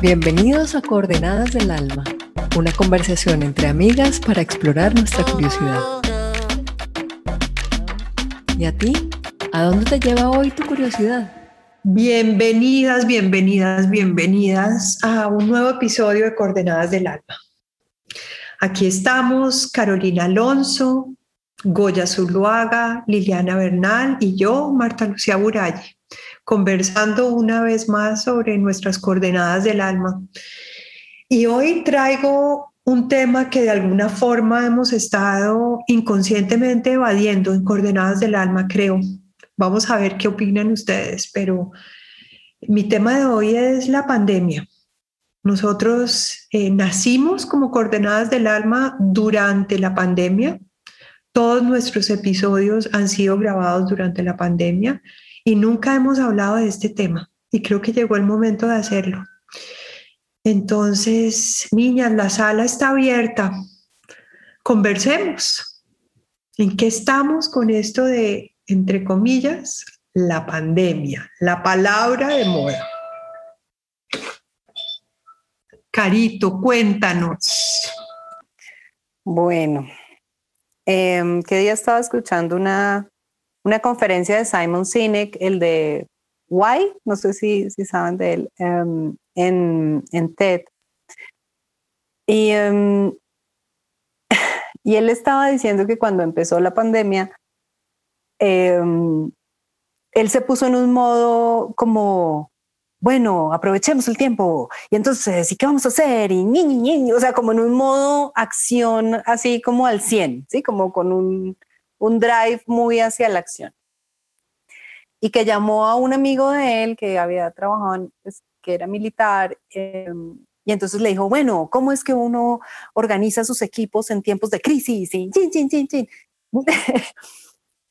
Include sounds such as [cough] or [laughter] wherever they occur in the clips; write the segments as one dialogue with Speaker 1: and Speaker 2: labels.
Speaker 1: Bienvenidos a Coordenadas del Alma, una conversación entre amigas para explorar nuestra curiosidad. ¿Y a ti? ¿A dónde te lleva hoy tu curiosidad?
Speaker 2: Bienvenidas, bienvenidas, bienvenidas a un nuevo episodio de Coordenadas del Alma. Aquí estamos Carolina Alonso, Goya Zuluaga, Liliana Bernal y yo, Marta Lucía Buralle conversando una vez más sobre nuestras coordenadas del alma. Y hoy traigo un tema que de alguna forma hemos estado inconscientemente evadiendo en coordenadas del alma, creo. Vamos a ver qué opinan ustedes, pero mi tema de hoy es la pandemia. Nosotros eh, nacimos como coordenadas del alma durante la pandemia. Todos nuestros episodios han sido grabados durante la pandemia y nunca hemos hablado de este tema y creo que llegó el momento de hacerlo. Entonces, niñas, la sala está abierta. Conversemos. ¿En qué estamos con esto de, entre comillas, la pandemia, la palabra de moda? Carito, cuéntanos.
Speaker 3: Bueno, eh, ¿qué día estaba escuchando una una conferencia de Simon Sinek, el de Why, no sé si, si saben de él, em, en, en, TED. Y, em, [laughs] y él estaba diciendo que cuando empezó la pandemia, em, él se puso en un modo como, bueno, aprovechemos el tiempo y entonces, ¿y qué vamos a hacer? Y ni, ni, o sea, como en un modo acción así como al 100, ¿sí? Como con un, un drive muy hacia la acción. Y que llamó a un amigo de él que había trabajado, pues, que era militar, em, y entonces le dijo, bueno, ¿cómo es que uno organiza sus equipos en tiempos de crisis? [laughs]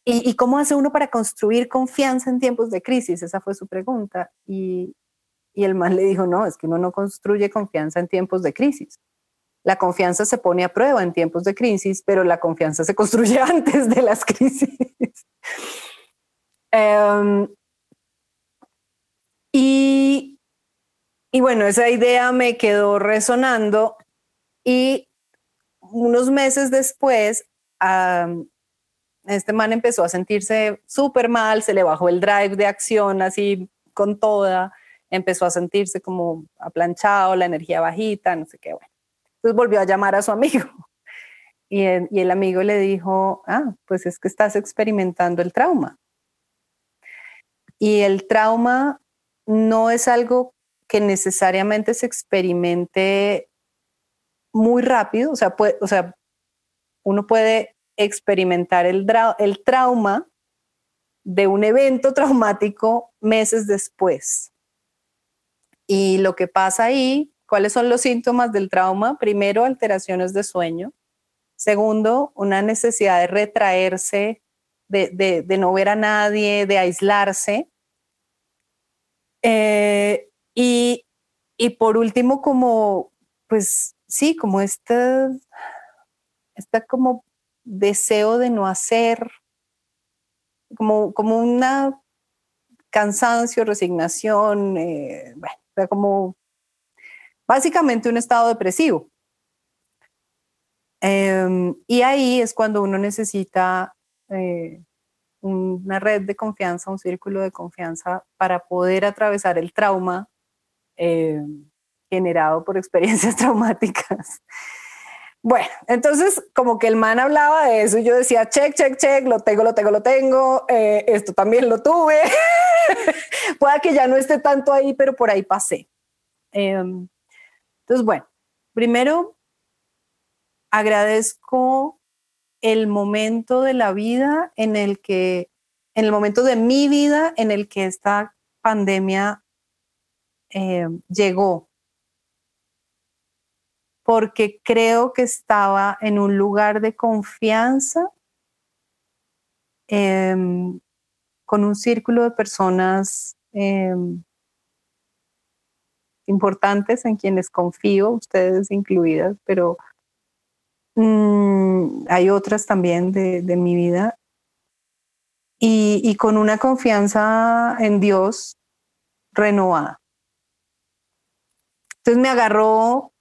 Speaker 3: Y, ¿Y, cómo hace uno para construir confianza en tiempos de crisis? Esa fue su pregunta. Y, y el man le dijo, no, es que uno no construye confianza en tiempos de crisis. La confianza se pone a prueba en tiempos de crisis, pero la confianza se construye [laughs] antes de las crisis. Em, y, bueno, esa idea me quedó resonando y unos meses después, este man empezó a sentirse súper mal, se le bajó el drive de acción así con toda, empezó a sentirse como aplanchado, la energía bajita, no sé qué, bueno. Entonces volvió a llamar a su amigo [laughs] y el, amigo le dijo, ah, pues es que estás experimentando el trauma. Y el trauma no es algo que necesariamente se experimente muy rápido, o sea, uno puede experimentar el, el trauma de un evento traumático meses después. Y lo que pasa ahí ¿Cuáles son los síntomas del trauma? Primero, alteraciones de sueño. Segundo, una necesidad de retraerse, de, no ver a nadie, de aislarse. Eh, y, por último, como, pues sí, como este como deseo de no hacer, como, como una cansancio, resignación, eh, bueno, como básicamente un estado depresivo. Em, y ahí es cuando uno necesita eh, una red de confianza, un círculo de confianza para poder atravesar el trauma em, generado por experiencias [laughs] traumáticas. Bueno, entonces como que el man hablaba de eso yo decía, check, check, check, lo tengo, lo tengo, lo tengo, eh, esto también lo tuve, [laughs] pueda que ya no esté tanto ahí, pero por ahí pasé. Em, entonces, bueno, primero agradezco el momento de la vida en el que, en el momento de mi vida en el que esta pandemia eh, llegó, porque creo que estaba en un lugar de confianza em, con un círculo de personas em, importantes en quienes confío, ustedes incluidas, pero mm, hay otras también de, mi vida. y, con una confianza en Dios renovada. Entonces me agarró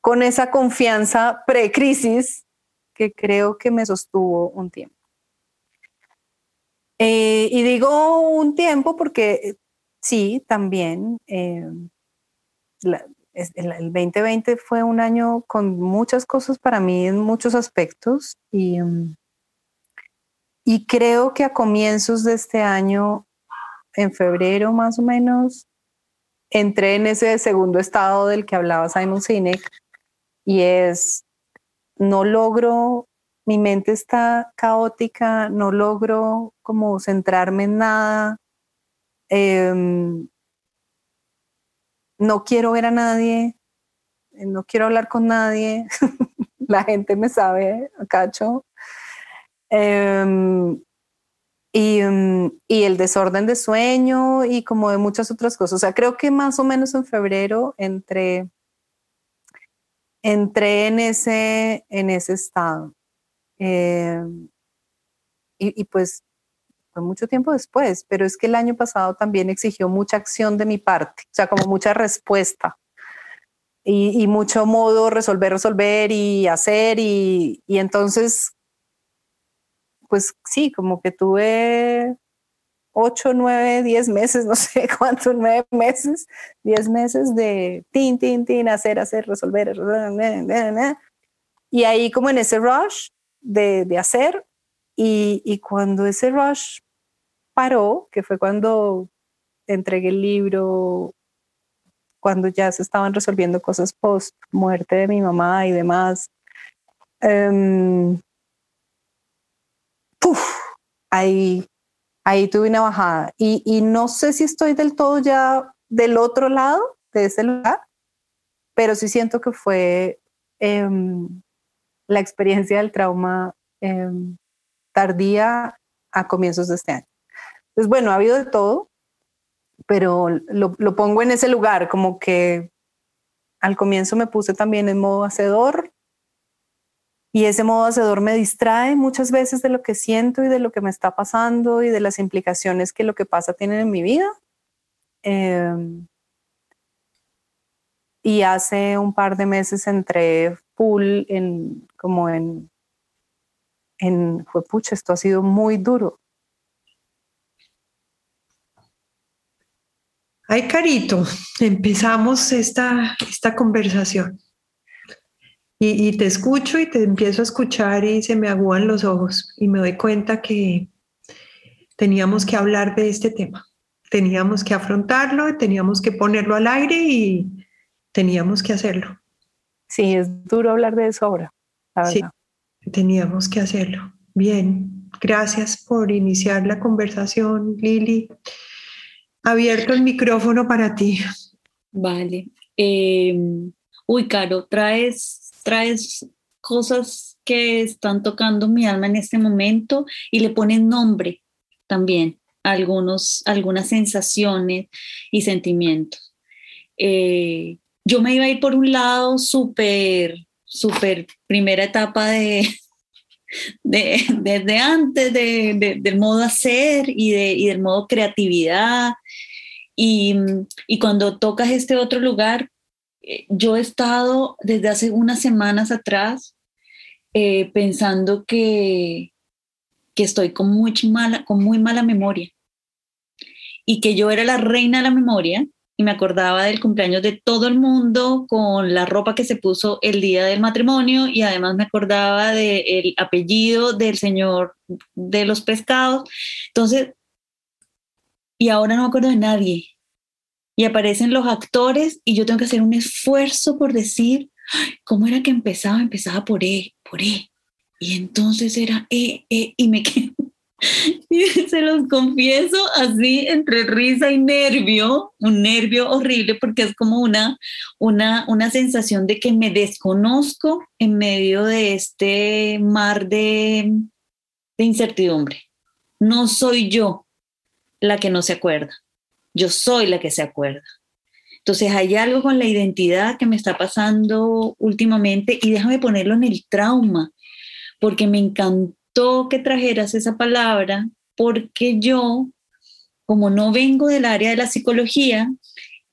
Speaker 3: con esa confianza pre-crisis que creo que me sostuvo un tiempo. Eh, y digo un tiempo porque sí, también eh, el, 2020 fue un año con muchas cosas para mí en muchos aspectos y, mm, y creo que a comienzos de este año, en febrero más o menos, entré en ese segundo estado del que hablaba Simon Sinek y es, no logro, mi mente está caótica, no logro como centrarme en nada, em, no quiero ver a nadie, no quiero hablar con nadie, [laughs] la gente me sabe, cacho. Em, Mm, y, el desorden de sueño y como de muchas otras cosas. O sea, creo que más o menos en febrero entré, entré en, ese, en ese estado. Eh, y, pues fue mucho tiempo después, pero es que el año pasado también exigió mucha acción de mi parte, o sea, como mucha respuesta. Y, y mucho modo resolver, resolver y hacer. Y, y entonces pues sí, como que tuve ocho, nueve, diez meses, [laughs] no sé cuántos, nueve meses, diez meses de tin, tin, tin, hacer, hacer, resolver y ahí como en ese rush de, de hacer, y, y, cuando ese rush paró, que fue cuando entregué el libro, cuando ya se estaban resolviendo cosas post muerte de mi mamá y demás, um, ahí, ahí tuve una bajada. Y, no sé si estoy del todo ya del otro lado de ese lugar, pero sí siento que fue em, la experiencia del trauma em, tardía a comienzos de este año. Entonces, bueno, ha habido de todo, pero lo, pongo en ese lugar, como que al comienzo me puse también en modo hacedor, y ese modo hacedor me distrae muchas veces de lo que siento y de lo que me está pasando y de las implicaciones que lo que pasa tiene en mi vida. Em, y hace un par de meses entré full en como en en pucha, esto ha sido muy duro.
Speaker 2: Ay, Carito, empezamos esta, esta conversación. Y, te escucho y te empiezo a escuchar y se me aguan los ojos y me doy cuenta que teníamos que hablar de este tema, teníamos que afrontarlo, teníamos que ponerlo al aire y teníamos que hacerlo.
Speaker 3: Sí, es duro hablar de eso ahora.
Speaker 2: Sí, teníamos que hacerlo. Bien, gracias por iniciar la conversación, Lili. Abierto el micrófono para ti.
Speaker 4: Vale. Eh, uy, Caro, traes traes cosas que están tocando mi alma en este momento y le pones nombre también a algunos, algunas sensaciones y sentimientos. Eh, yo me iba a ir por un lado súper, súper primera etapa de, desde antes del modo hacer y, de, y del modo creatividad. Y, y, cuando tocas este otro lugar, eh, yo he estado desde hace unas semanas atrás eh, pensando que, que estoy con muy, mala, con muy mala memoria y que yo era la reina de la memoria y me acordaba del cumpleaños de todo el mundo con la ropa que se puso el día del matrimonio y además me acordaba del apellido del señor de los pescados. Entonces, y ahora no me acuerdo de nadie y aparecen los actores y yo tengo que hacer un esfuerzo por decir, ¿cómo era que empezaba? Empezaba por E, por E. Y entonces era E, E, y me [laughs] quedo. [laughs] Y se los confieso así entre risa y nervio, un nervio horrible porque es como una, una, una sensación de que me desconozco en medio de este mar de, de incertidumbre. No soy yo la que no se acuerda, yo soy la que se acuerda. Entonces hay algo con la identidad que me está pasando últimamente y déjame ponerlo en el trauma, porque me encantó que trajeras esa palabra, porque yo, como no vengo del área de la psicología,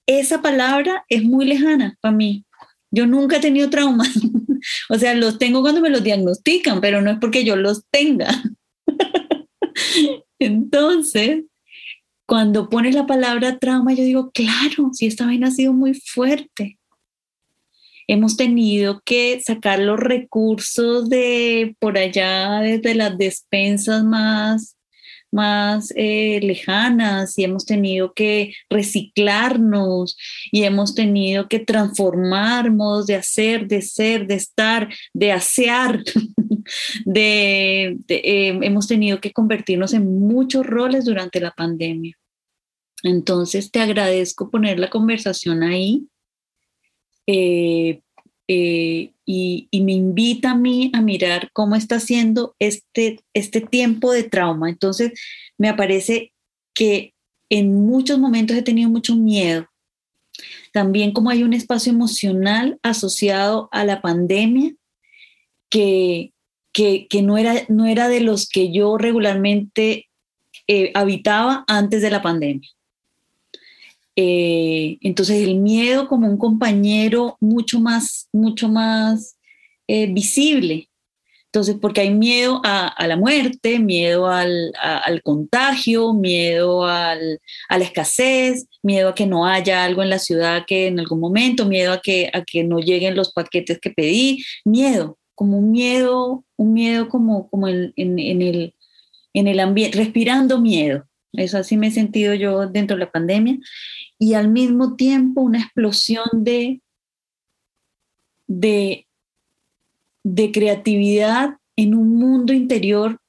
Speaker 4: esa palabra es muy lejana para mí. Yo nunca he tenido trauma. [laughs] o sea, los tengo cuando me los diagnostican, pero no es porque yo los tenga. [laughs] Entonces, cuando pones la palabra trauma, yo digo, claro, si esta vaina ha sido muy fuerte. Hemos tenido que sacar los recursos de por allá, desde las despensas más, más eh, lejanas y hemos tenido que reciclarnos y hemos tenido que transformar modos de hacer, de ser, de estar, de asear, [laughs] de, eh, hemos tenido que convertirnos en muchos roles durante la pandemia. Entonces, te agradezco poner la conversación ahí eh, eh, y, me invita a mí a mirar cómo está siendo este, este tiempo de trauma. Entonces, me parece que en muchos momentos he tenido mucho miedo. También como hay un espacio emocional asociado a la pandemia que, que, no, era, no era de los que yo regularmente eh, habitaba antes de la pandemia. Eh, entonces el miedo como un compañero mucho más, mucho más eh, visible. Entonces, porque hay miedo a, la muerte, miedo al, contagio, miedo a la escasez, miedo a que no haya algo en la ciudad que en algún momento, miedo a que, no lleguen los paquetes que pedí, miedo como un miedo, un miedo como, como en, el, en el ambiente, respirando miedo. Eso así me he sentido yo dentro de la pandemia. Y al mismo tiempo una explosión de, de, de creatividad en un mundo interior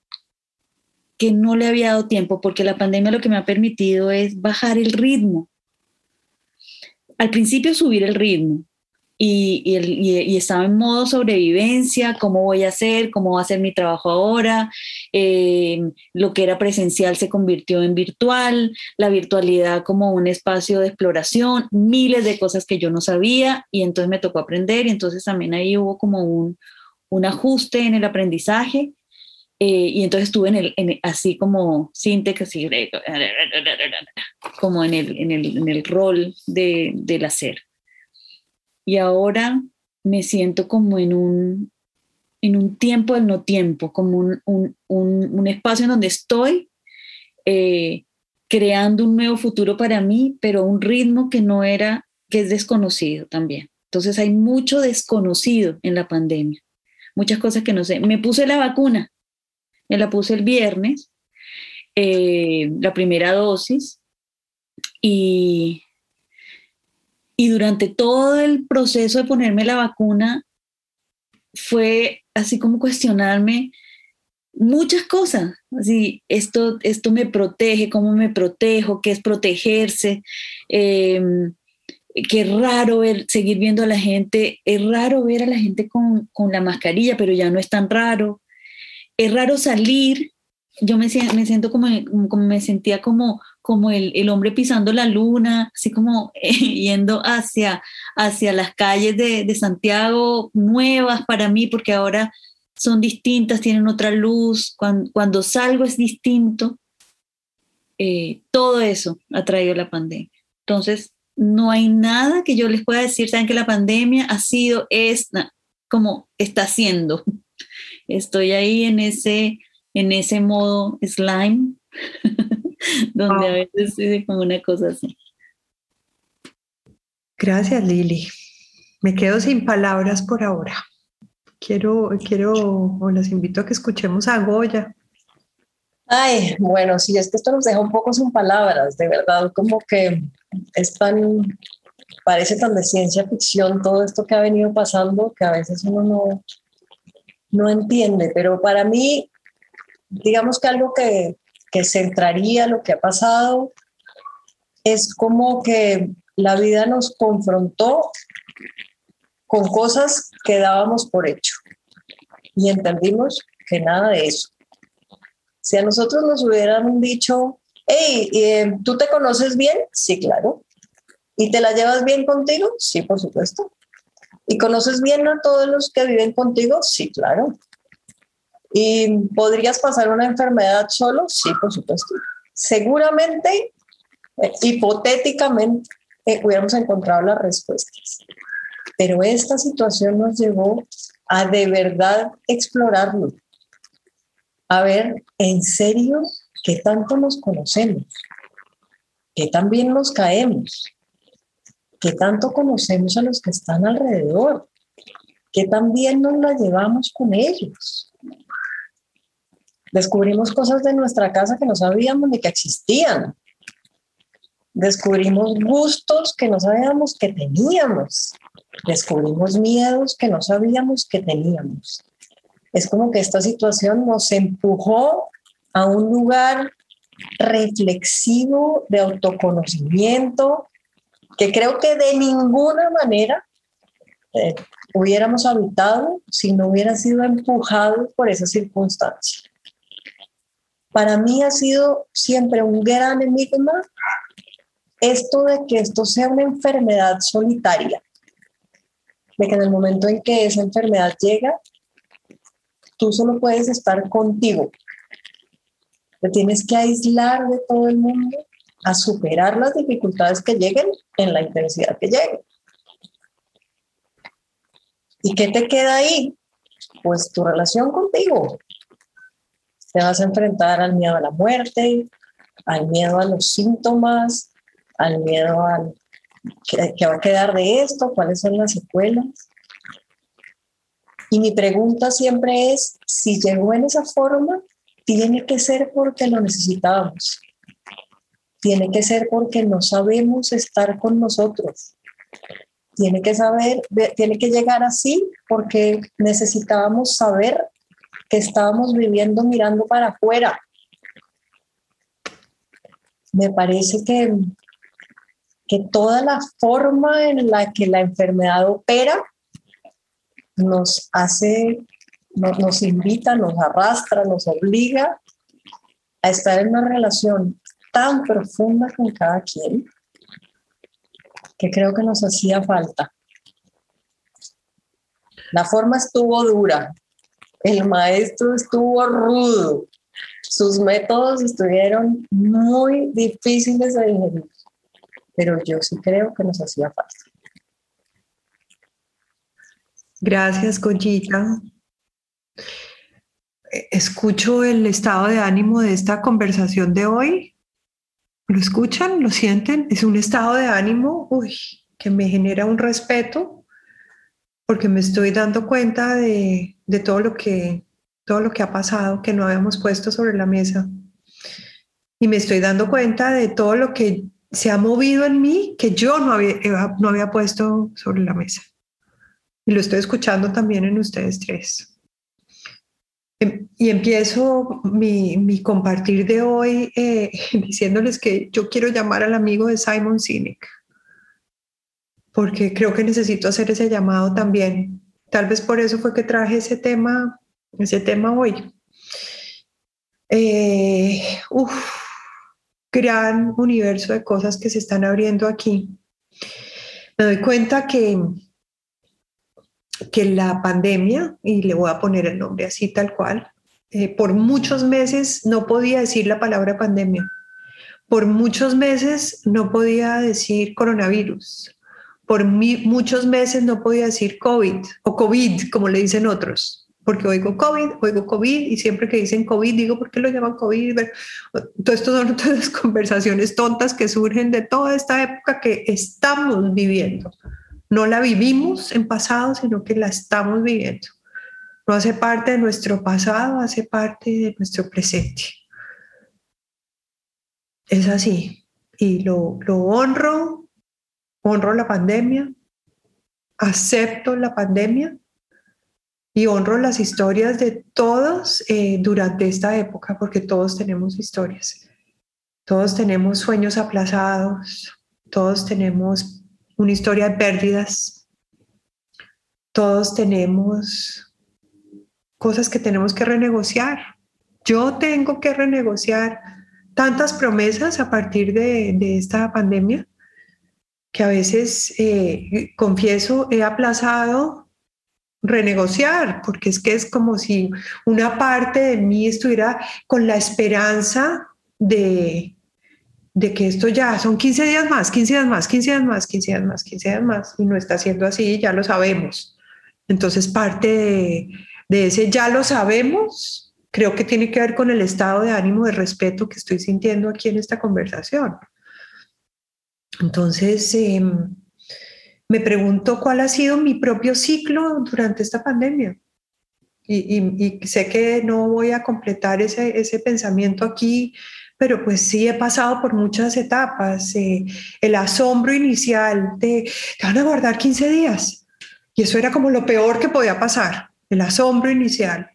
Speaker 4: que no le había dado tiempo, porque la pandemia lo que me ha permitido es bajar el ritmo. Al principio subir el ritmo, y, y, estaba en modo sobrevivencia, cómo voy a hacer, cómo va a ser mi trabajo ahora, eh, lo que era presencial se convirtió en virtual, la virtualidad como un espacio de exploración, miles de cosas que yo no sabía y entonces me tocó aprender y entonces también ahí hubo como un, un ajuste en el aprendizaje. Eh, y entonces estuve en el, así como síntesis, como en el, en el, en el rol de, del hacer y ahora me siento como en un, en un tiempo del no tiempo, como un, un, un, espacio en donde estoy eh, creando un nuevo futuro para mí, pero un ritmo que no era, que es desconocido también. Entonces hay mucho desconocido en la pandemia, muchas cosas que no sé. Me puse la vacuna, me la puse el viernes, eh, la primera dosis, y y durante todo el proceso de ponerme la vacuna fue así como cuestionarme muchas cosas, así, esto, esto me protege, cómo me protejo, qué es protegerse, em, qué raro ver, seguir viendo a la gente, es raro ver a la gente con, con, la mascarilla, pero ya no es tan raro, es raro salir, yo me, me siento como, como me sentía como, como el, el, hombre pisando la luna, así como eh, [laughs] yendo hacia, hacia las calles de, de, Santiago nuevas para mí, porque ahora son distintas, tienen otra luz, cuando, cuando salgo es distinto. Eh, todo eso ha traído la pandemia. Entonces, no hay nada que yo les pueda decir, saben que la pandemia ha sido, es como está siendo. [laughs] Estoy ahí en ese, en ese modo slime. [laughs] [laughs] donde a veces es como una cosa así.
Speaker 2: Gracias, Lili. Me quedo sin palabras por ahora. Quiero, quiero, o los invito a que escuchemos a Goya.
Speaker 5: Ay, bueno, sí, es que esto nos deja un poco sin palabras, de verdad, como que es tan, parece tan de ciencia ficción todo esto que ha venido pasando que a veces uno no, no entiende, pero para mí digamos que algo que, que centraría lo que ha pasado es como que la vida nos confrontó con cosas que dábamos por hecho y entendimos que nada de eso. Si a nosotros nos hubieran dicho, hey, eh, ¿tú te conoces bien? Sí, claro. ¿Y te la llevas bien contigo? Sí, por supuesto. ¿Y conoces bien a todos los que viven contigo? Sí, claro. ¿Y podrías pasar una enfermedad solo? Sí, por supuesto. Seguramente, eh, hipotéticamente, eh, hubiéramos encontrado las respuestas. Pero esta situación nos llevó a de verdad explorarlo, a ver en serio qué tanto nos conocemos, qué tan bien nos caemos, qué tanto conocemos a los que están alrededor, qué tan bien nos la llevamos con ellos. Descubrimos cosas de nuestra casa que no sabíamos ni que existían. Descubrimos gustos que no sabíamos que teníamos. Descubrimos miedos que no sabíamos que teníamos. Es como que esta situación nos empujó a un lugar reflexivo de autoconocimiento que creo que de ninguna manera eh, hubiéramos habitado si no hubiera sido empujado por esa circunstancia. Para mí ha sido siempre un gran enigma esto de que esto sea una enfermedad solitaria, de que en el momento en que esa enfermedad llega, tú solo puedes estar contigo. Te tienes que aislar de todo el mundo a superar las dificultades que lleguen en la intensidad que lleguen. ¿Y qué te queda ahí? Pues tu relación contigo. Te vas a enfrentar al miedo a la muerte, al miedo a los síntomas, al miedo al que, va a quedar de esto, cuáles son las secuelas. Y mi pregunta siempre es, si llegó en esa forma, tiene que ser porque lo necesitábamos. Tiene que ser porque no sabemos estar con nosotros. Tiene que saber, tiene que llegar así porque necesitábamos saber que estábamos viviendo mirando para afuera. Me parece que que toda la forma en la que la enfermedad opera nos hace, nos, invita, nos arrastra, nos obliga a estar en una relación tan profunda con cada quien que creo que nos hacía falta. La forma estuvo dura, el maestro estuvo rudo, sus métodos estuvieron muy difíciles de digerir pero yo sí creo que nos hacía falta.
Speaker 2: Gracias, Conchita. Escucho el estado de ánimo de esta conversación de hoy. ¿Lo escuchan? ¿Lo sienten? Es un estado de ánimo uy, que me genera un respeto porque me estoy dando cuenta de, de todo, lo que, todo lo que ha pasado que no habíamos puesto sobre la mesa. Y me estoy dando cuenta de todo lo que se ha movido en mí que yo no había, eh, no había puesto sobre la mesa. Y lo estoy escuchando también en ustedes tres. Em, y empiezo mi, mi compartir de hoy eh, [laughs] diciéndoles que yo quiero llamar al amigo de Simon Sinek, porque creo que necesito hacer ese llamado también. Tal vez por eso fue que traje ese tema, ese tema hoy. Eh, uf, gran universo de cosas que se están abriendo aquí. Me doy cuenta que, que la pandemia, y le voy a poner el nombre así tal cual, eh, por muchos meses no podía decir la palabra pandemia. Por muchos meses no podía decir coronavirus. Por muchos meses no podía decir COVID o COVID, como le dicen otros porque oigo COVID, oigo COVID y siempre que dicen COVID digo, ¿por qué lo llaman COVID? Todo esto son [laughs] todas las conversaciones tontas que surgen de toda esta época que estamos viviendo. No la vivimos en pasado, sino que la estamos viviendo. No hace parte de nuestro pasado, hace parte de nuestro presente. Es así. Y lo honro, honro la pandemia, acepto la pandemia y honro las historias de todos eh, durante esta época, porque todos tenemos historias. Todos tenemos sueños aplazados, todos tenemos una historia de pérdidas, todos tenemos cosas que tenemos que renegociar. Yo tengo que renegociar tantas promesas a partir de, esta pandemia que a veces, eh, confieso, he aplazado renegociar, porque es que es como si una parte de mí estuviera con la esperanza de, de que esto ya son 15 días más, 15 días más, 15 días más, 15 días más, 15 días más, y no está siendo así, ya lo sabemos. Entonces parte de, de ese ya lo sabemos creo que tiene que ver con el estado de ánimo de respeto que estoy sintiendo aquí en esta conversación. Entonces, em, me pregunto cuál ha sido mi propio ciclo durante esta pandemia. Y, sé que no voy a completar ese, ese, pensamiento aquí, pero pues sí he pasado por muchas etapas. Eh, el asombro inicial de, te van a guardar 15 días. Y eso era como lo peor que podía pasar, el asombro inicial.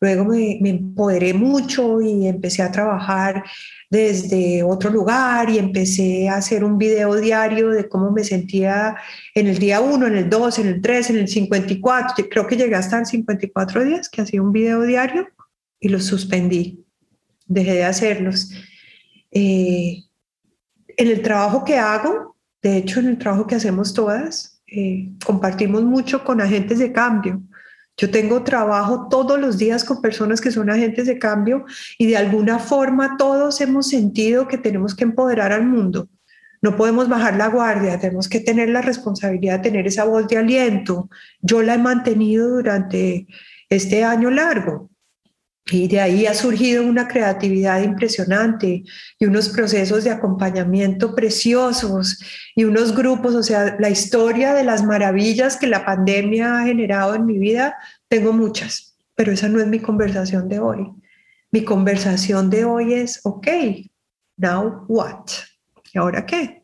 Speaker 2: Luego me, empoderé mucho y empecé a trabajar desde otro lugar y empecé a hacer un video diario de cómo me sentía en el día 1, en el 2, en el 3, en el 54. creo que llegué hasta el 54 días que hacía un video diario y los suspendí. Dejé de hacerlos. Eh, en el trabajo que hago, de hecho en el trabajo que hacemos todas, eh, compartimos mucho con agentes de cambio yo tengo trabajo todos los días con personas que son agentes de cambio y de alguna forma todos hemos sentido que tenemos que empoderar al mundo. No podemos bajar la guardia, tenemos que tener la responsabilidad de tener esa voz de aliento. Yo la he mantenido durante este año largo. Y de ahí ha surgido una creatividad impresionante y unos procesos de acompañamiento preciosos y unos grupos, o sea, la historia de las maravillas que la pandemia ha generado en mi vida, tengo muchas, pero esa no es mi conversación de hoy. Mi conversación de hoy es, ok, now what? ¿Y ahora qué?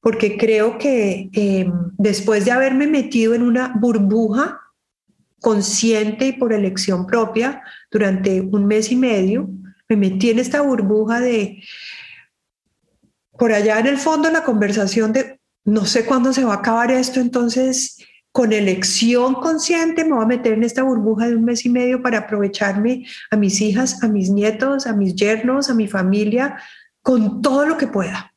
Speaker 2: Porque creo que em, después de haberme metido en una burbuja consciente y por elección propia durante un mes y medio. Me metí en esta burbuja de, por allá en el fondo, la conversación de, no sé cuándo se va a acabar esto, entonces con elección consciente me voy a meter en esta burbuja de un mes y medio para aprovecharme a mis hijas, a mis nietos, a mis yernos, a mi familia, con todo lo que pueda.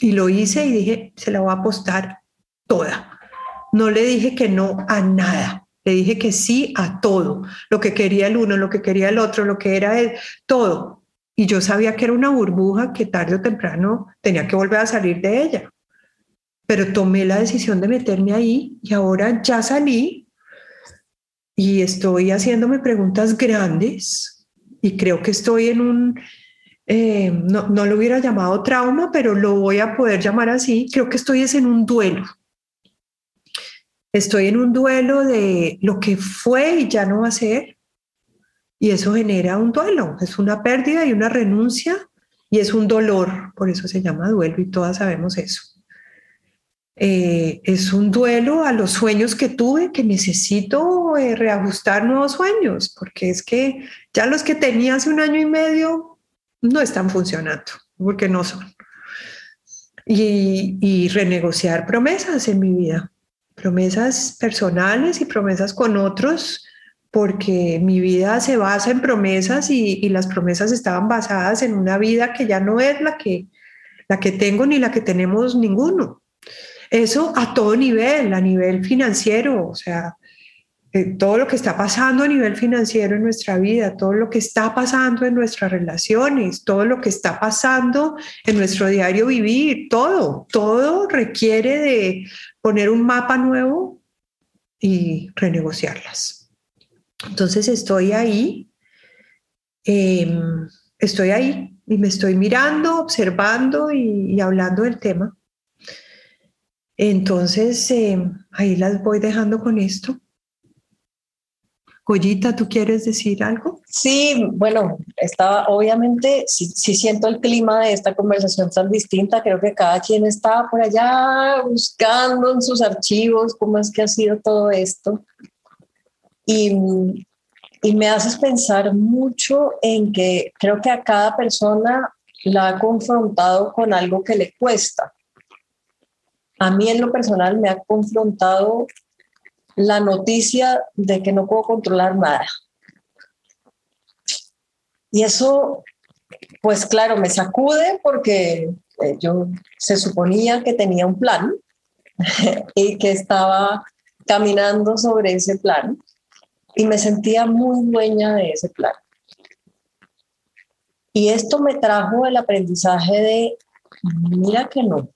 Speaker 2: Y lo hice y dije, se la voy a apostar toda. No le dije que no a nada. Le dije que sí a todo, lo que quería el uno, lo que quería el otro, lo que era él, todo. Y yo sabía que era una burbuja que tarde o temprano tenía que volver a salir de ella. Pero tomé la decisión de meterme ahí y ahora ya salí y estoy haciéndome preguntas grandes y creo que estoy en un, eh, no, no lo hubiera llamado trauma, pero lo voy a poder llamar así, creo que estoy es en un duelo Estoy en un duelo de lo que fue y ya no va a ser. Y eso genera un duelo, es una pérdida y una renuncia y es un dolor, por eso se llama duelo y todas sabemos eso. Eh, es un duelo a los sueños que tuve, que necesito eh, reajustar nuevos sueños, porque es que ya los que tenía hace un año y medio no están funcionando, porque no son. Y, y renegociar promesas en mi vida promesas personales y promesas con otros, porque mi vida se basa en promesas y, las promesas estaban basadas en una vida que ya no es la que, la que tengo ni la que tenemos ninguno. Eso a todo nivel, a nivel financiero, o sea, eh, todo lo que está pasando a nivel financiero en nuestra vida, todo lo que está pasando en nuestras relaciones, todo lo que está pasando en nuestro diario vivir, todo, todo requiere de poner un mapa nuevo y renegociarlas. Entonces estoy ahí, em, estoy ahí y me estoy mirando, observando y, hablando del tema. Entonces em, ahí las voy dejando con esto. Goyita, ¿tú quieres decir algo?
Speaker 5: Sí, bueno, estaba, obviamente, sí, siento el clima de esta conversación tan distinta. Creo que cada quien está por allá buscando en sus archivos cómo es que ha sido todo esto. Y, y me haces pensar mucho en que creo que a cada persona la ha confrontado con algo que le cuesta. A mí en lo personal me ha confrontado la noticia de que no puedo controlar nada. Y eso, pues claro, me sacude porque eh, yo se suponía que tenía un plan [laughs] y que estaba caminando sobre ese plan y me sentía muy dueña de ese plan. Y esto me trajo el aprendizaje de, mira que no,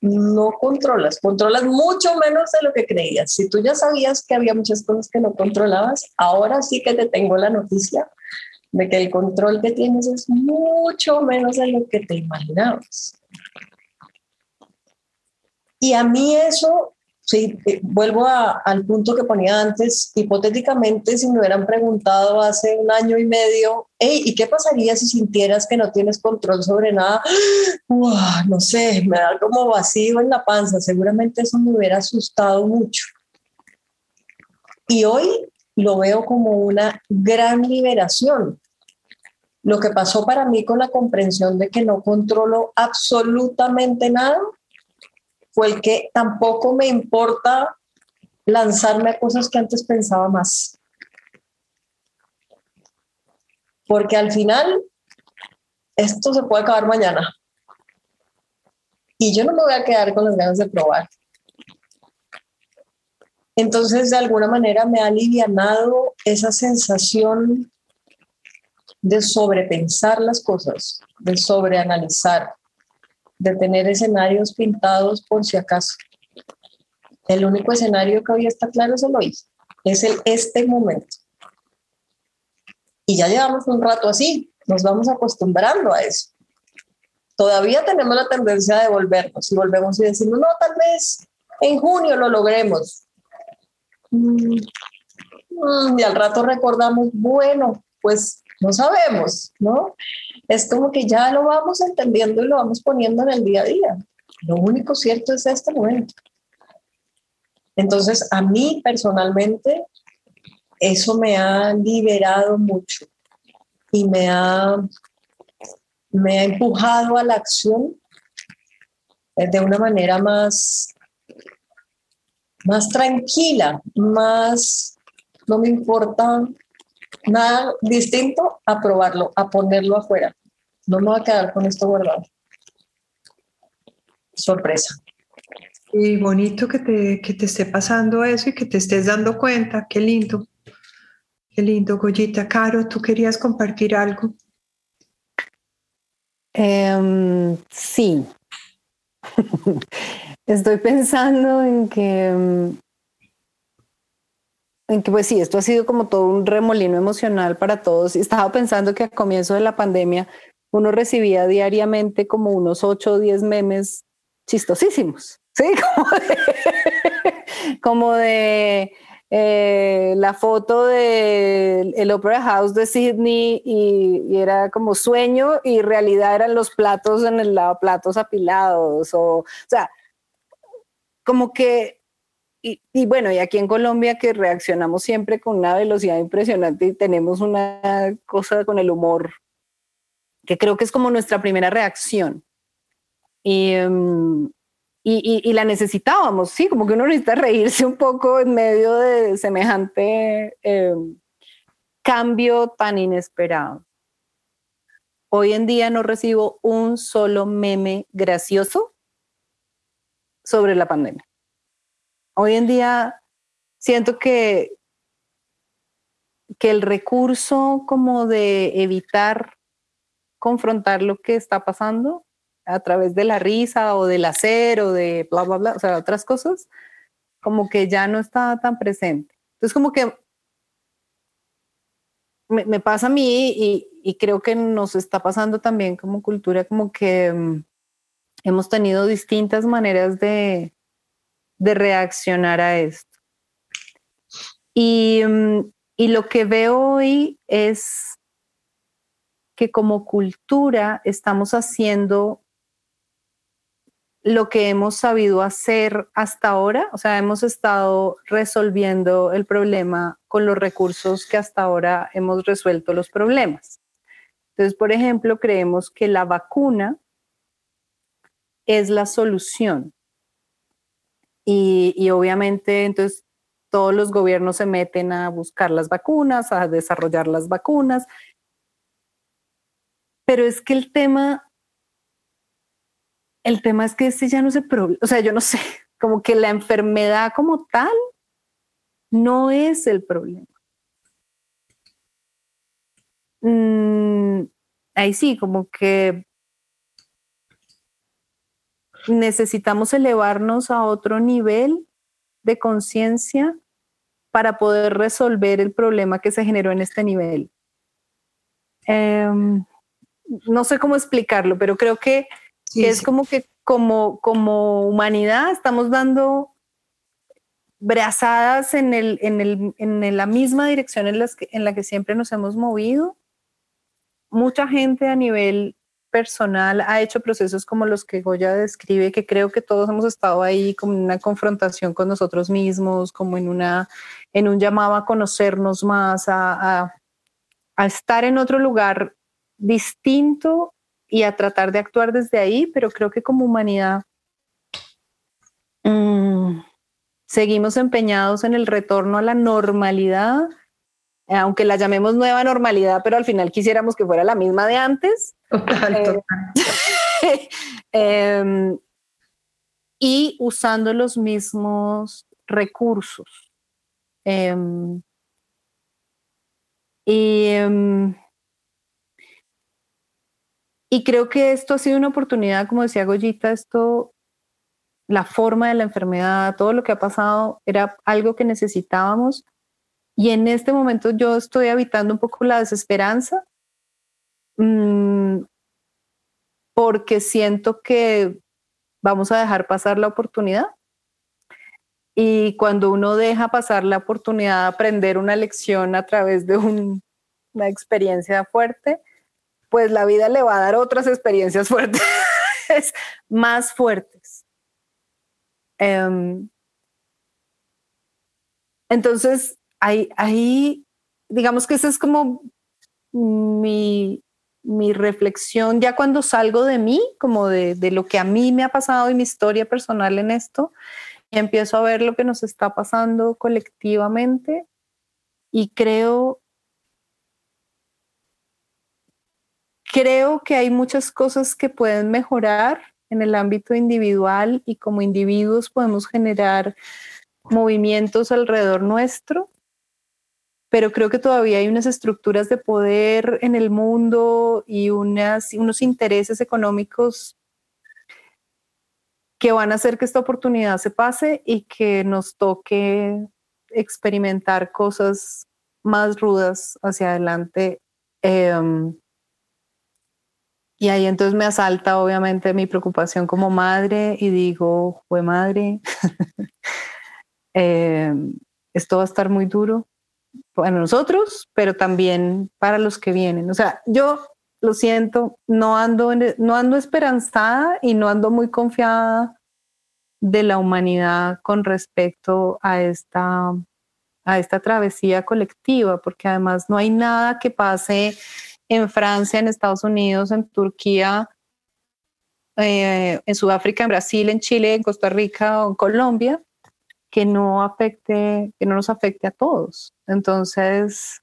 Speaker 5: no controlas, controlas mucho menos de lo que creías. Si tú ya sabías que había muchas cosas que no controlabas, ahora sí que te tengo la noticia de que el control que tienes es mucho menos de lo que te imaginabas. Y a mí eso Sí, eh, vuelvo al punto que ponía antes. Hipotéticamente, si me hubieran preguntado hace un año y medio, hey, ¿y qué pasaría si sintieras que no tienes control sobre nada? [gasps] no sé, me da como vacío en la panza. Seguramente eso me hubiera asustado mucho. Y hoy lo veo como una gran liberación. Lo que pasó para mí con la comprensión de que no controlo absolutamente nada el que tampoco me importa lanzarme a cosas que antes pensaba más. Porque al final, esto se puede acabar mañana. Y yo no me voy a quedar con las ganas de probar. Entonces, de alguna manera me ha alivianado esa sensación de sobrepensar las cosas, de sobreanalizar, de tener escenarios pintados por si acaso. El único escenario que hoy está claro es el hoy, es el este momento. Y ya llevamos un rato así, nos vamos acostumbrando a eso. Todavía tenemos la tendencia de volvernos y volvemos y decimos, no, tal vez en junio lo logremos. Mm, mm, y al rato recordamos, bueno, pues no sabemos, ¿no? Es como que ya lo vamos entendiendo y lo vamos poniendo en el día a día. Lo único cierto es este momento. Entonces, a mí personalmente, eso me ha liberado mucho y me ha, me ha empujado a la acción de una manera más, más tranquila, más, no me importa nada distinto a probarlo, a ponerlo afuera. No me voy a quedar con esto guardado. Sorpresa.
Speaker 2: Y bonito que te, que te esté pasando eso y que te estés dando cuenta. Qué lindo. Qué lindo, Goyita. Caro, ¿tú querías compartir algo?
Speaker 3: Em, sí. [laughs] Estoy pensando en que em, en que pues sí, esto ha sido como todo un remolino emocional para todos. Estaba pensando que a comienzo de la pandemia uno recibía diariamente como unos 8 o 10 memes chistosísimos, ¿sí? [laughs] Como de, eh, la foto del el Opera House de Sydney y, y, era como sueño y realidad eran los platos en el lado, platos apilados o, o sea, como que y, bueno, y aquí en Colombia que reaccionamos siempre con una velocidad impresionante y tenemos una cosa con el humor que creo que es como nuestra primera reacción. Y, em, y, la necesitábamos, sí, como que uno necesita reírse un poco en medio de semejante em, cambio tan inesperado. Hoy en día no recibo un solo meme gracioso sobre la pandemia. Hoy en día siento que, que el recurso como de evitar confrontar lo que está pasando a través de la risa o del hacer o de bla, bla, bla, o sea, otras cosas, como que ya no está tan presente. Entonces, como que me, pasa a mí y, creo que nos está pasando también como cultura, como que mm, hemos tenido distintas maneras de, de reaccionar a esto. Y, mm, y lo que veo hoy es que como cultura estamos haciendo lo que hemos sabido hacer hasta ahora, o sea, hemos estado resolviendo el problema con los recursos que hasta ahora hemos resuelto los problemas. Entonces, por ejemplo, creemos que la vacuna es la solución. Y, obviamente, entonces, todos los gobiernos se meten a buscar las vacunas, a desarrollar las vacunas. Pero es que el tema el tema es que este ya no se problema, o sea, yo no [laughs] sé, como que la enfermedad como tal no es el problema. Mm, ahí sí, como que necesitamos elevarnos a otro nivel de conciencia para poder resolver el problema que se generó en este nivel. Em, no sé cómo explicarlo, pero creo que es como que como, como humanidad estamos dando brazadas en, el, en, el, en la misma dirección en, las en la que siempre nos hemos movido. Mucha gente a nivel personal ha hecho procesos como los que Goya describe, que creo que todos hemos estado ahí como en una confrontación con nosotros mismos, como en, una, en un llamado a conocernos más, a, a, estar en otro lugar distinto y a tratar de actuar desde ahí, pero creo que como humanidad mm, seguimos empeñados en el retorno a la normalidad, aunque la llamemos nueva normalidad, pero al final quisiéramos que fuera la misma de antes. Total, eh, [laughs] em, y usando los mismos recursos. Em, y em, y creo que esto ha sido una oportunidad, como decía Goyita, esto, la forma de la enfermedad, todo lo que ha pasado, era algo que necesitábamos. Y en este momento yo estoy habitando un poco la desesperanza, mmm, porque siento que vamos a dejar pasar la oportunidad. Y cuando uno deja pasar la oportunidad de aprender una lección a través de un, una experiencia fuerte, pues la vida le va a dar otras experiencias fuertes, [laughs] más fuertes. Em, entonces, ahí, digamos que esa es como mi, mi, reflexión, ya cuando salgo de mí, como de, de, lo que a mí me ha pasado y mi historia personal en esto, y empiezo a ver lo que nos está pasando colectivamente y creo creo que hay muchas cosas que pueden mejorar en el ámbito individual y como individuos podemos generar movimientos alrededor nuestro, pero creo que todavía hay unas estructuras de poder en el mundo y unas, unos intereses económicos que van a hacer que esta oportunidad se pase y que nos toque experimentar cosas más rudas hacia adelante. Em, y ahí entonces me asalta obviamente mi preocupación como madre y digo, fue madre, [laughs] eh, esto va a estar muy duro para nosotros, pero también para los que vienen. O sea, yo lo siento, no ando, no ando esperanzada y no ando muy confiada de la humanidad con respecto a esta, a esta travesía colectiva, porque además no hay nada que pase en Francia, en Estados Unidos, en Turquía, eh, en Sudáfrica, en Brasil, en Chile, en Costa Rica o en Colombia, que no afecte, que no nos afecte a todos. Entonces,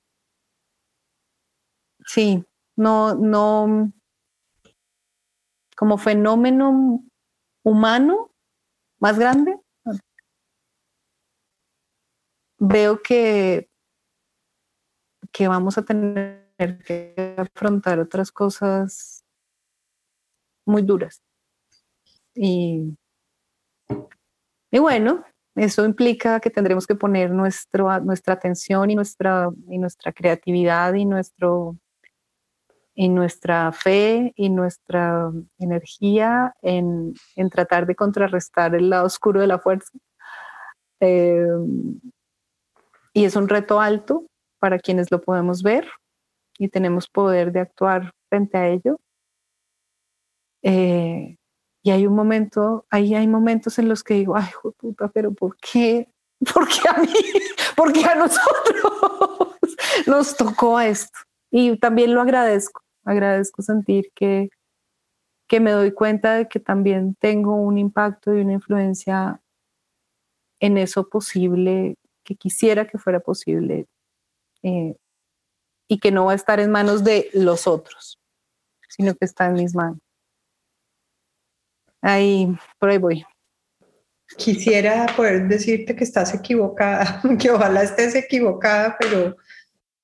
Speaker 3: sí, no, no, como fenómeno humano más grande, veo que, que vamos a tener que afrontar otras cosas muy duras. Y, y bueno, eso implica que tendremos que poner nuestro, nuestra atención y nuestra, y nuestra creatividad y, nuestro, y nuestra fe y nuestra energía en, en tratar de contrarrestar el lado oscuro de la fuerza. Eh, y es un reto alto para quienes lo podemos ver, y tenemos poder de actuar frente a ello. Eh, y hay un momento, ahí hay momentos en los que digo, ay, puta, pero ¿por qué? ¿Por qué a mí? [laughs] ¿Por qué a nosotros [laughs] nos tocó esto? Y también lo agradezco, agradezco sentir que, que me doy cuenta de que también tengo un impacto y una influencia en eso posible, que quisiera que fuera posible, eh, y que no va a estar en manos de los otros, sino que está en mis manos. Ahí, por ahí voy.
Speaker 2: Quisiera poder decirte que estás equivocada, [laughs] que ojalá estés equivocada, pero,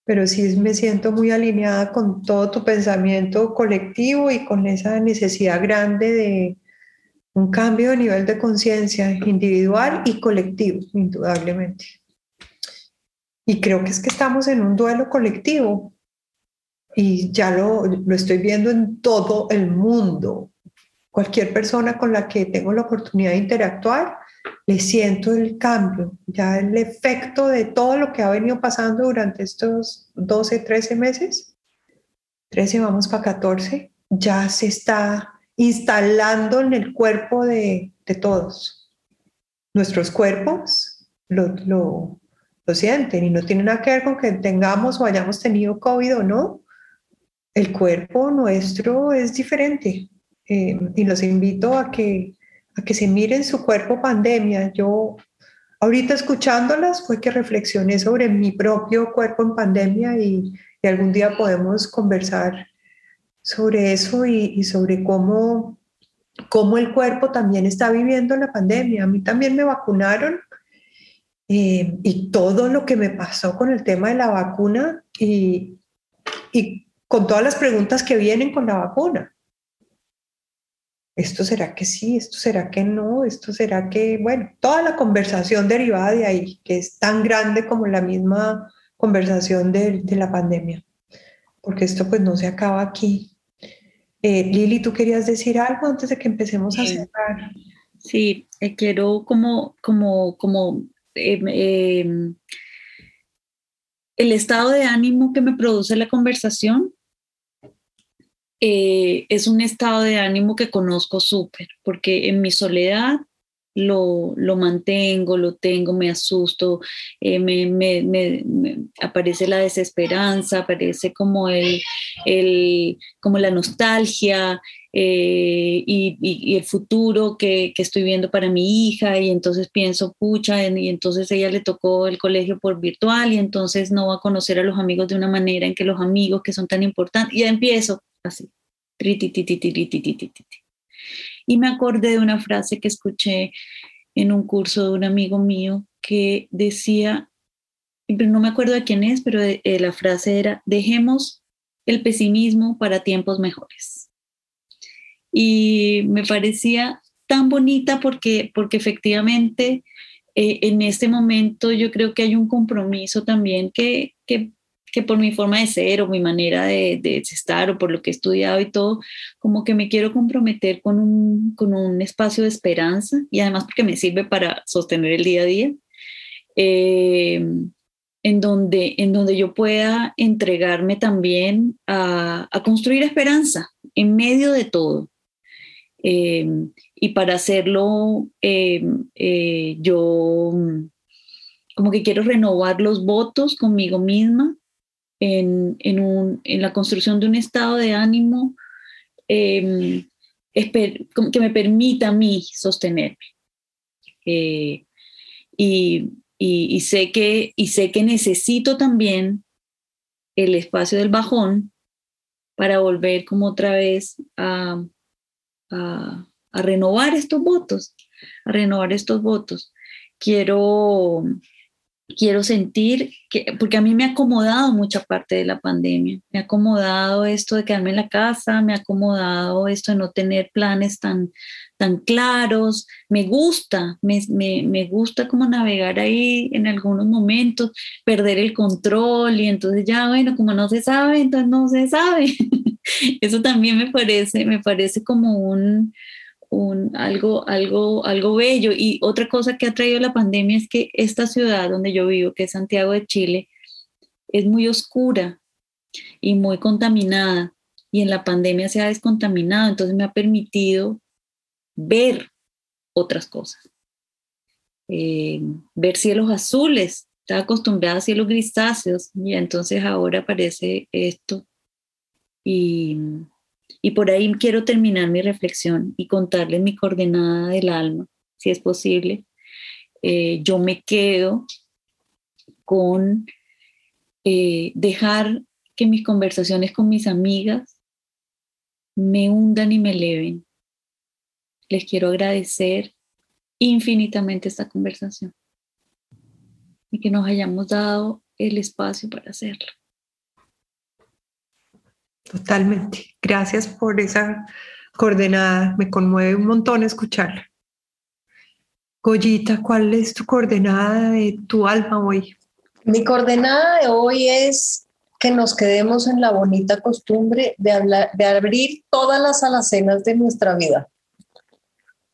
Speaker 2: pero sí me siento muy alineada con todo tu pensamiento colectivo y con esa necesidad grande de un cambio de nivel de conciencia individual y colectivo, indudablemente. Y creo que es que estamos en un duelo colectivo y ya lo, lo estoy viendo en todo el mundo. Cualquier persona con la que tengo la oportunidad de interactuar, le siento el cambio, ya el efecto de todo lo que ha venido pasando durante estos 12, 13 meses, 13 vamos para 14, ya se está instalando en el cuerpo de, todos. Nuestros cuerpos lo, lo, lo sienten y no tiene nada que ver con que tengamos o hayamos tenido COVID o no. El cuerpo nuestro es diferente eh, y los invito a que, a que se miren su cuerpo pandemia. Yo ahorita escuchándolas fue que reflexioné sobre mi propio cuerpo en pandemia y, y algún día podemos conversar sobre eso y, y, sobre cómo, cómo el cuerpo también está viviendo la pandemia. A mí también me vacunaron eh, y todo lo que me pasó con el tema de la vacuna y, y con todas las preguntas que vienen con la vacuna. ¿Esto será que sí? ¿Esto será que no? ¿Esto será que, bueno, toda la conversación derivada de ahí, que es tan grande como la misma conversación de, de la pandemia, porque esto pues no se acaba aquí. Eh, Lili, ¿tú querías decir algo antes de que empecemos a cerrar?
Speaker 4: Sí, eh, quiero como, como, como eh, el estado de ánimo que me produce la conversación eh, es un estado de ánimo que conozco súper, porque en mi soledad lo, lo, mantengo, lo tengo, me asusto, eh, me, me, aparece la desesperanza, aparece como, el, el, como la nostalgia eh, y, el futuro que, que, estoy viendo para mi hija y entonces pienso, pucha, y entonces ella le tocó el colegio por virtual y entonces no va a conocer a los amigos de una manera en que los amigos que son tan importantes, ya empiezo así. Y me acordé de una frase que escuché en un curso de un amigo mío que decía, no me acuerdo de quién es, pero eh, la frase era, dejemos el pesimismo para tiempos mejores. Y me parecía tan bonita porque, porque efectivamente eh, en este momento yo creo que hay un compromiso también que, que que por mi forma de ser o mi manera de, de, estar o por lo que he estudiado y todo, como que me quiero comprometer con un, con un espacio de esperanza y además porque me sirve para sostener el día a día, eh, en, donde, en donde yo pueda entregarme también a, a construir esperanza en medio de todo. Eh, y para hacerlo, eh, eh yo como que quiero renovar los votos conmigo misma en, en, un, en la construcción de un estado de ánimo eh, que me permita a mí sostenerme. Eh, y, y, y, sé que, y sé que necesito también el espacio del bajón para volver como otra vez a, a, a renovar estos votos, a renovar estos votos. Quiero, quiero sentir que, porque a mí me ha acomodado mucha parte de la pandemia, me ha acomodado esto de quedarme en la casa, me ha acomodado esto de no tener planes tan, tan claros, me gusta, me, me, me gusta como navegar ahí en algunos momentos, perder el control y entonces ya, bueno, como no se sabe, entonces no se sabe. [laughs] Eso también me parece, me parece como un, un, algo, algo, algo bello. Y otra cosa que ha traído la pandemia es que esta ciudad donde yo vivo, que es Santiago de Chile, es muy oscura y muy contaminada. Y en la pandemia se ha descontaminado, entonces me ha permitido ver otras cosas. Eh, ver cielos azules, estaba acostumbrada a cielos grisáceos y entonces ahora aparece esto. Y, y por ahí quiero terminar mi reflexión y contarles mi coordenada del alma, si es posible. Eh, yo me quedo con eh, dejar que mis conversaciones con mis amigas me hundan y me eleven. Les quiero agradecer infinitamente esta conversación y que nos hayamos dado el espacio para hacerlo.
Speaker 2: Totalmente. Gracias por esa coordenada. Me conmueve un montón escucharla. Goyita, ¿cuál es tu coordenada de tu alma hoy?
Speaker 5: Mi coordenada de hoy es que nos quedemos en la bonita costumbre de, de abrir todas las alacenas de nuestra vida.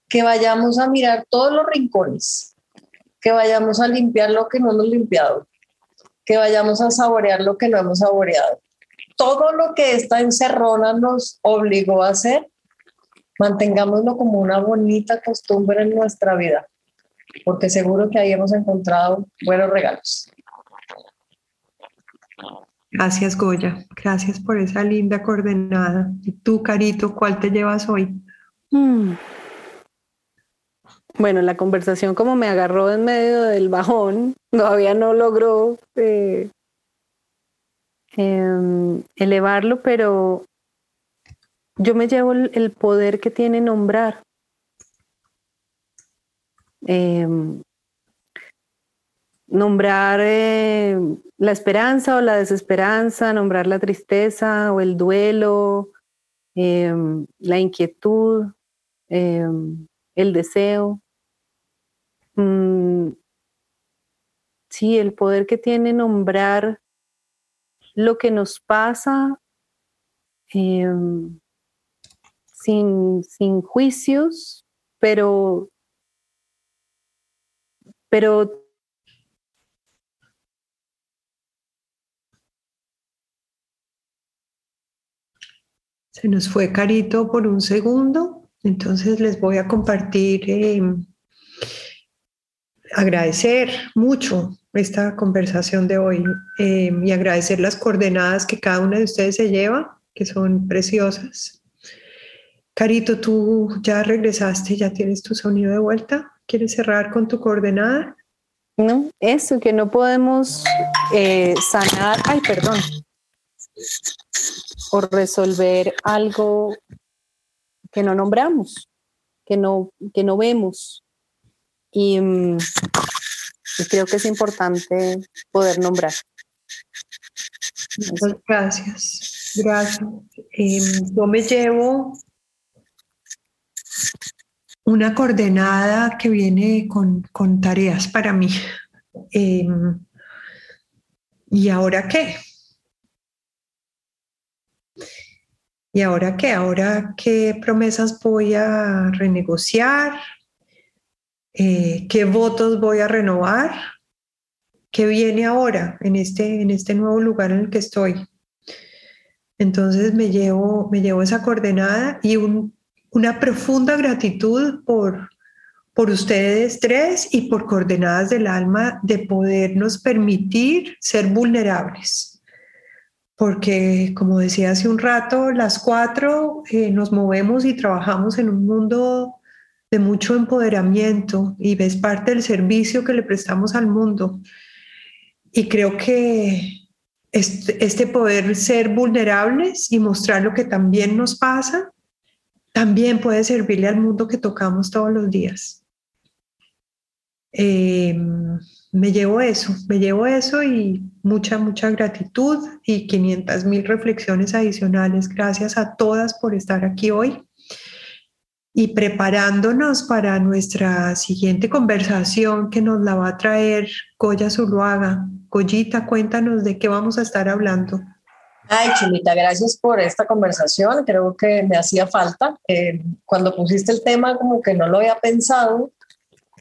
Speaker 5: Que vayamos a mirar todos los rincones, que vayamos a limpiar lo que no hemos limpiado, que vayamos a saborear lo que no hemos saboreado. Todo lo que esta encerrona nos obligó a hacer, mantengámoslo como una bonita costumbre en nuestra vida, porque seguro que ahí hemos encontrado buenos regalos.
Speaker 2: Gracias, Goya. Gracias por esa linda coordenada. ¿Y tú, Carito, cuál te llevas hoy? Mm.
Speaker 3: Bueno, la conversación como me agarró en medio del bajón, todavía no logró eh, em, elevarlo, pero yo me llevo el, poder que tiene nombrar. Em, nombrar eh, la esperanza o la desesperanza, nombrar la tristeza o el duelo, em, la inquietud, el deseo. Mm, sí, el poder que tiene nombrar lo que nos pasa em, sin, sin, juicios, pero, pero
Speaker 2: Se nos fue Carito por un segundo, entonces les voy a compartir em, agradecer mucho esta conversación de hoy eh, y agradecer las coordenadas que cada una de ustedes se lleva, que son preciosas. Carito, tú ya regresaste, ya tienes tu sonido de vuelta. ¿Quieres cerrar con tu coordenada?
Speaker 3: No, eso, que no podemos eh, sanar, ay, perdón, o resolver algo que no nombramos, que no, que no vemos, Mm, y, creo que es importante poder nombrar.
Speaker 2: Muchas gracias. Gracias. Em, yo me llevo una coordenada que viene con, con tareas para mí. Em, ¿Y ahora qué? ¿Y ahora qué? ¿Ahora qué promesas voy a renegociar? Eh, qué votos voy a renovar, qué viene ahora en este, en este nuevo lugar en el que estoy. Entonces me llevo, me llevo esa coordenada y una profunda gratitud por, por ustedes tres y por coordenadas del alma de podernos permitir ser vulnerables. Porque, como decía hace un rato, las cuatro eh, nos movemos y trabajamos en un mundo de mucho empoderamiento y ves parte del servicio que le prestamos al mundo. Y creo que este, este, poder ser vulnerables y mostrar lo que también nos pasa, también puede servirle al mundo que tocamos todos los días. Em, me llevo eso, me llevo eso y mucha, mucha gratitud y 500 mil reflexiones adicionales. Gracias a todas por estar aquí hoy y preparándonos para nuestra siguiente conversación que nos la va a traer Goya Zuluaga. Goyita, cuéntanos de qué vamos a estar hablando.
Speaker 5: Ay, Chulita, gracias por esta conversación. Creo que me hacía falta. Eh, cuando pusiste el tema, como que no lo había pensado,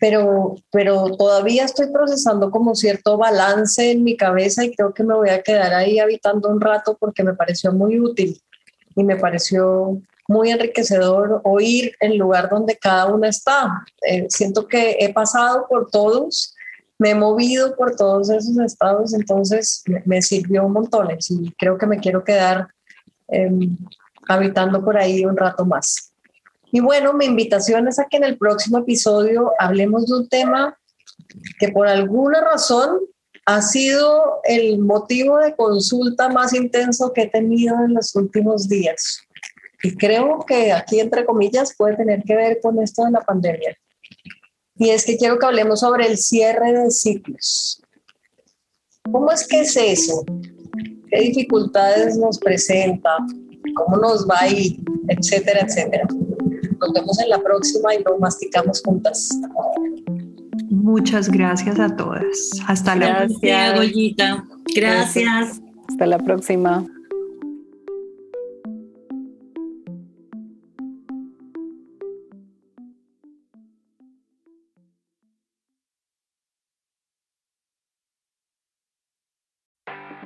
Speaker 5: pero, pero todavía estoy procesando como cierto balance en mi cabeza y creo que me voy a quedar ahí habitando un rato porque me pareció muy útil y me pareció muy enriquecedor oír el lugar donde cada una está. Eh, siento que he pasado por todos, me he movido por todos esos estados, entonces me, sirvió un montón y creo que me quiero quedar em, habitando por ahí un rato más. Y bueno, mi invitación es a que en el próximo episodio hablemos de un tema que por alguna razón ha sido el motivo de consulta más intenso que he tenido en los últimos días. Y creo que aquí, entre comillas, puede tener que ver con esto de la pandemia. Y es que quiero que hablemos sobre el cierre de ciclos. ¿Cómo es que es eso? ¿Qué dificultades nos presenta? ¿Cómo nos va a ir? Etcétera, etcétera. Nos vemos en la próxima y lo masticamos juntas.
Speaker 2: Muchas gracias a todas. Hasta la
Speaker 4: próxima. Goyita. Gracias.
Speaker 3: Hasta la próxima.